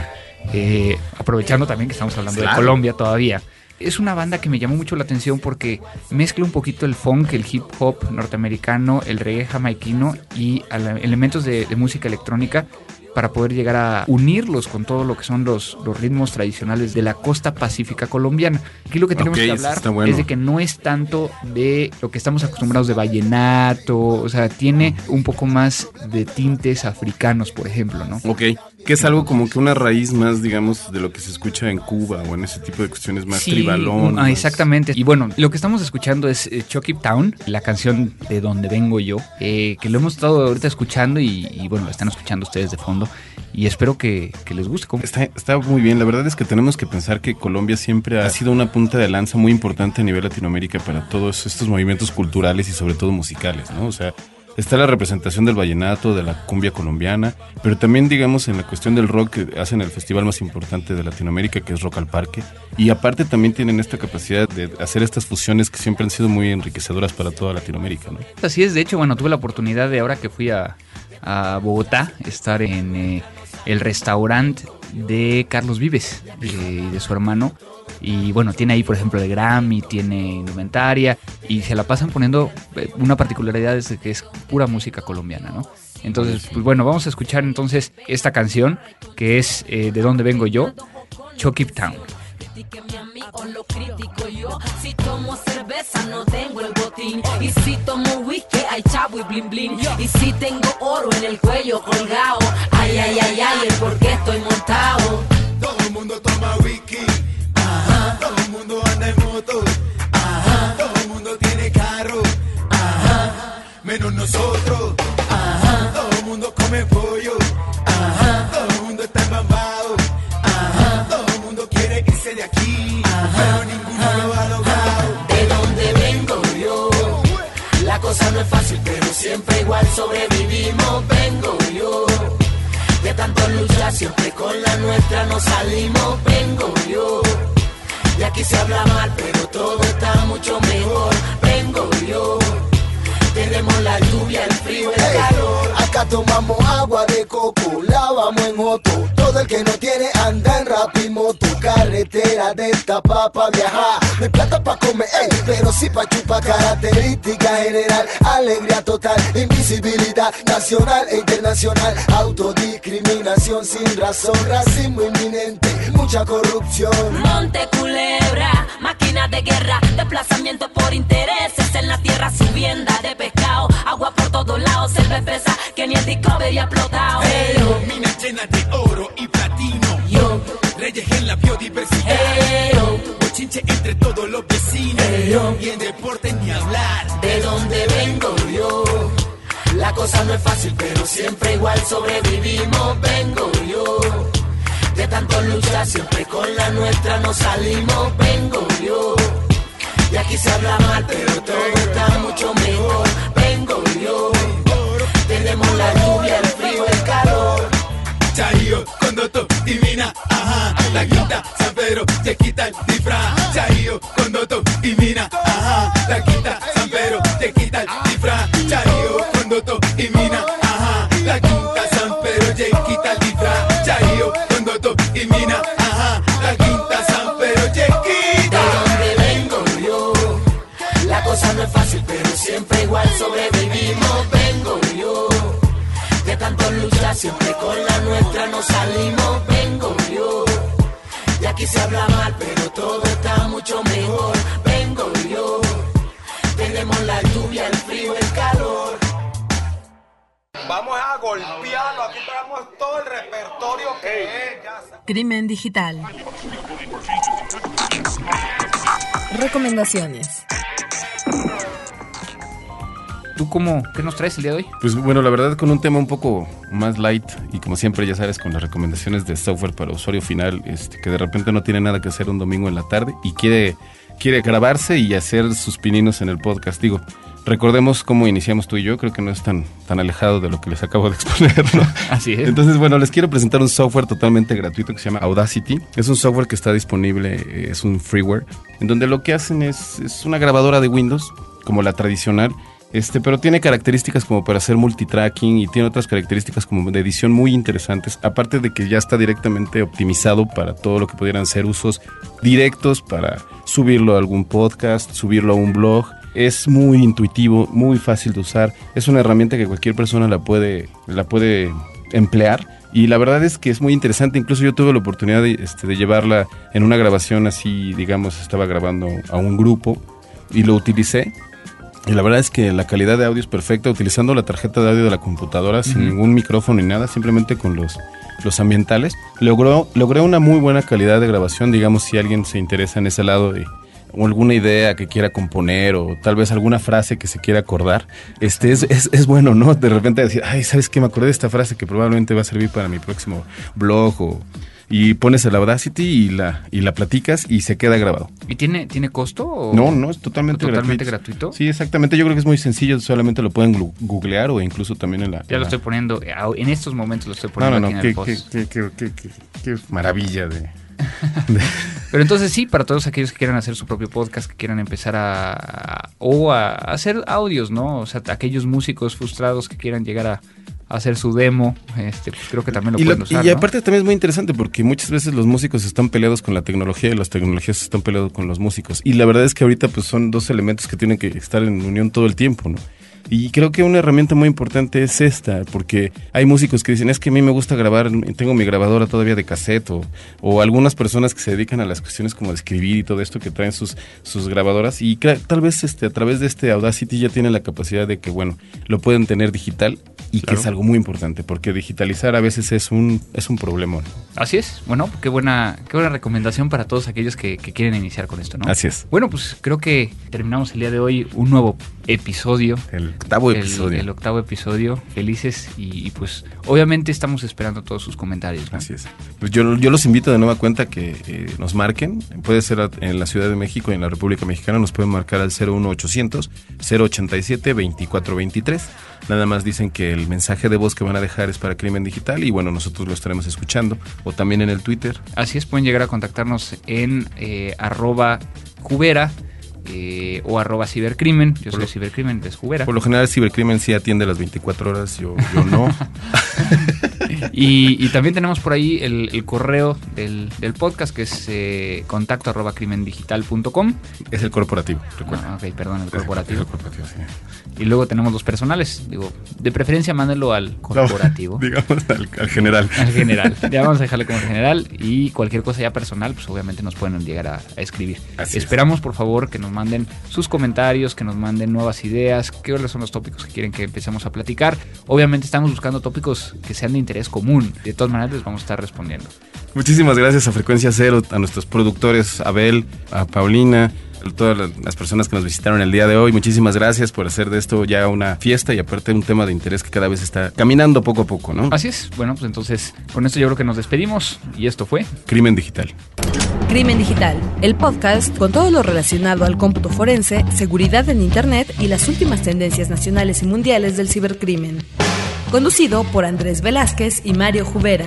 Eh, aprovechando también que estamos hablando Claro. de Colombia todavía. Es una banda que me llamó mucho la atención porque mezcla un poquito el funk, el hip hop norteamericano, el reggae jamaiquino y elementos de, de música electrónica para poder llegar a unirlos con todo lo que son los, los ritmos tradicionales de la costa pacífica colombiana. Aquí lo que tenemos que hablar bueno. es de que no es tanto de lo que estamos acostumbrados de vallenato, o sea, tiene un poco más de tintes africanos, por ejemplo, ¿no? Ok. Que es algo como que una raíz más, digamos, de lo que se escucha en Cuba o en ese tipo de cuestiones más Sí, tribalón. ah, exactamente. Y bueno, lo que estamos escuchando es eh, Chucky Town, la canción de donde vengo yo, eh, que lo hemos estado ahorita escuchando y, y, bueno, lo están escuchando ustedes de fondo. Y espero que, que les guste. Está, está muy bien. La verdad es que tenemos que pensar que Colombia siempre ha sido una punta de lanza muy importante a nivel Latinoamérica para todos estos movimientos culturales y sobre todo musicales, ¿no? O sea, está la representación del vallenato, de la cumbia colombiana, pero también, digamos, en la cuestión del rock hacen el festival más importante de Latinoamérica, que es Rock al Parque. Y aparte también tienen esta capacidad de hacer estas fusiones que siempre han sido muy enriquecedoras para toda Latinoamérica, ¿no? Así es, de hecho, bueno, tuve la oportunidad de ahora que fui a, a Bogotá, estar en eh, el restaurante de Carlos Vives y de su hermano. Y bueno, tiene ahí, por ejemplo, de Grammy, tiene indumentaria y se la pasan poniendo eh, una particularidad es que es pura música colombiana, ¿no? Entonces, pues bueno, vamos a escuchar entonces esta canción que es eh, De dónde vengo yo, Chucky Town. lo critico yo. Si tomo cerveza no tengo el botín. Y si tomo whisky hay chavo y blin blin. Y si tengo oro en el cuello colgado. Ay, ay, ay, ay, el por qué estoy montado. Todo el mundo toma whisky. Ajá. Todo mundo anda en moto. Ajá. Todo el mundo tiene carro. Ajá. Menos nosotros. Ajá. Todo el mundo come pollo. Ajá. Todo el mundo está embambado. Ajá. Todo el mundo quiere irse de aquí. Pero ninguno lo ha logrado. De dónde vengo yo. La cosa no es fácil, pero siempre igual sobrevivimos. Vengo yo. De tanto luchar, siempre con la nuestra nos salimos. Vengo yo. Y aquí se habla mal, pero todo está mucho mejor. Vengo yo. Tenemos la lluvia, el frío, el calor. Acá tomamos agua de coco, lavamos en moto. Todo el que no tiene anda en rapimoto. Carretera de esta papa viajar. No hay plata pa' comer, ey, pero sí pa' chupar. Característica general, alegría total, invisibilidad nacional e internacional. Autodiscriminación sin razón, racismo inminente, mucha corrupción. Monte Culebra, máquinas de guerra, desplazamiento por intereses en la tierra, subienda de pescado, agua por todos lados, selva espesa que ni el Discovery ha explotado. Hey, yo, Minas llenas de oro y platino. yo, Reyes en la biodiversidad. hey, yo, Bochinche entre yo. Y en deporte ni hablar. de dónde vengo yo. La cosa no es fácil, pero siempre igual sobrevivimos. Vengo yo. De tanto luchar, siempre con la nuestra nos salimos. Vengo yo. Y aquí se habla mal, pero todo está mucho mejor. Vengo yo. Tenemos la lluvia, el frío, el calor. Chayo, Condoto, Divina, ajá. La quinta, San Pedro, te quita el disfraz. Chayo, siempre con la nuestra nos salimos. Vengo yo. Y aquí se habla mal, pero todo está mucho mejor. Vengo yo. Tenemos la lluvia, el frío, el calor. Vamos a golpearlo, aquí traemos todo el repertorio que es. Ya sa- Crimen digital. Recomendaciones. ¿Tú cómo, qué nos traes el día de hoy? Pues bueno, la verdad con un tema un poco más light y como siempre ya sabes con las recomendaciones de software para usuario final, este, que de repente no tiene nada que hacer un domingo en la tarde y quiere, quiere grabarse y hacer sus pininos en el podcast. Digo, recordemos cómo iniciamos tú y yo, creo que no es tan, tan alejado de lo que les acabo de exponer, ¿no? Así es. Entonces, bueno, les quiero presentar un software totalmente gratuito que se llama Audacity. Es un software que está disponible, eh, es un freeware, en donde lo que hacen es, es una grabadora de Windows, como la tradicional, este, pero tiene características como para hacer multitracking y tiene otras características como de edición muy interesantes, aparte de que ya está directamente optimizado para todo lo que pudieran ser usos directos para subirlo a algún podcast, subirlo a un blog. Es muy intuitivo, muy fácil de usar. Es una herramienta que cualquier persona la puede, la puede emplear. Y la verdad es que es muy interesante. Incluso yo tuve la oportunidad de, este, de llevarla en una grabación así, digamos, estaba grabando a un grupo y lo utilicé. Y la verdad es que la calidad de audio es perfecta, utilizando la tarjeta de audio de la computadora sin ningún micrófono ni nada, simplemente con los, los ambientales. Logró, logré una muy buena calidad de grabación, digamos, si alguien se interesa en ese lado de o alguna idea que quiera componer o tal vez alguna frase que se quiera acordar, este es, es, es bueno, ¿no? De repente decir, ay, ¿sabes qué? Me acordé de esta frase que probablemente va a servir para mi próximo blog o... Y pones el Audacity y la, y la platicas y se queda grabado. ¿Y tiene, tiene costo? o- No, no, es totalmente, ¿Totalmente gratuito. gratuito? Sí, exactamente. Yo creo que es muy sencillo. Solamente lo pueden googlear o incluso también en la. Ya en lo la- estoy poniendo, en estos momentos lo estoy No, poniendo no, aquí no. en Qué, el post. qué, qué- qué- qué maravilla de. Pero entonces sí, para todos aquellos que quieran hacer su propio podcast, que quieran empezar a, a- o a hacer audios, ¿no? O sea, aquellos músicos frustrados que quieran llegar a, hacer su demo, este, pues creo que también lo y, pueden lo- usar. y ¿no? aparte también es muy interesante porque muchas veces los músicos están peleados con la tecnología y las tecnologías están peleados con los músicos. Y la verdad es que ahorita pues son dos elementos que tienen que estar en unión todo el tiempo, ¿no? Y creo que una herramienta muy importante es esta, porque hay músicos que dicen, es que a mí me gusta grabar, tengo mi grabadora todavía de cassette, o, o algunas personas que se dedican a las cuestiones como de escribir y todo esto, que traen sus, sus grabadoras, y tal vez este, a través de este Audacity ya tienen la capacidad de que, bueno, lo pueden tener digital, y Claro. que es algo muy importante, porque digitalizar a veces es un, es un problema. ¿no? Así es. Bueno, qué buena, qué buena recomendación para todos aquellos que, que quieren iniciar con esto, ¿no? Así es. Bueno, pues creo que terminamos el día de hoy un nuevo episodio. El octavo El- episodio. El, octavo episodio. Felices y, y, pues obviamente estamos esperando todos sus comentarios. ¿no? Así es. Pues yo, yo los invito de nueva cuenta que eh, nos marquen. Puede ser en la Ciudad de México y en la República Mexicana. Nos pueden marcar al 01800 087 2423. Nada más dicen que el mensaje de voz que van a dejar es para Crimen Digital y bueno, nosotros lo estaremos escuchando. O también en el Twitter. Así es, pueden llegar a contactarnos en eh, arroba cubera eh, o arroba cibercrimen. Yo Por soy cibercrimen, es cubera. Por lo general, Cibercrimen sí atiende las 24 horas, yo, yo no. Y, y también tenemos por ahí el, el correo del, del podcast que es eh, contacto arroba crimendigital.com. es el corporativo, recuerda. Ah, ok, perdón, el Es el corporativo. corporativo, sí. Y luego tenemos los personales. Digo, de preferencia mándelo al corporativo. Digamos al, al general. Al general. Ya vamos a dejarle como general y cualquier cosa ya personal, pues obviamente nos pueden llegar a, a escribir. Así es. Esperamos, por favor, que nos manden sus comentarios, que nos manden nuevas ideas, qué son los tópicos que quieren que empecemos a platicar. Obviamente estamos buscando tópicos que sean de interés común. De todas maneras les vamos a estar respondiendo. Muchísimas gracias a Frecuencia Cero, a nuestros productores, Abel, a Paulina, todas las- personas que nos visitaron el día de hoy. Muchísimas gracias por hacer de esto ya una fiesta y aparte un tema de interés que cada vez está caminando poco a poco, ¿no? Así es. Bueno, pues entonces con esto yo creo que nos despedimos y esto fue Crimen digital. Crimen Digital, el podcast con todo lo relacionado al cómputo forense, seguridad en Internet y las últimas tendencias nacionales y mundiales del cibercrimen. Conducido por Andrés Velázquez y Mario Jubera.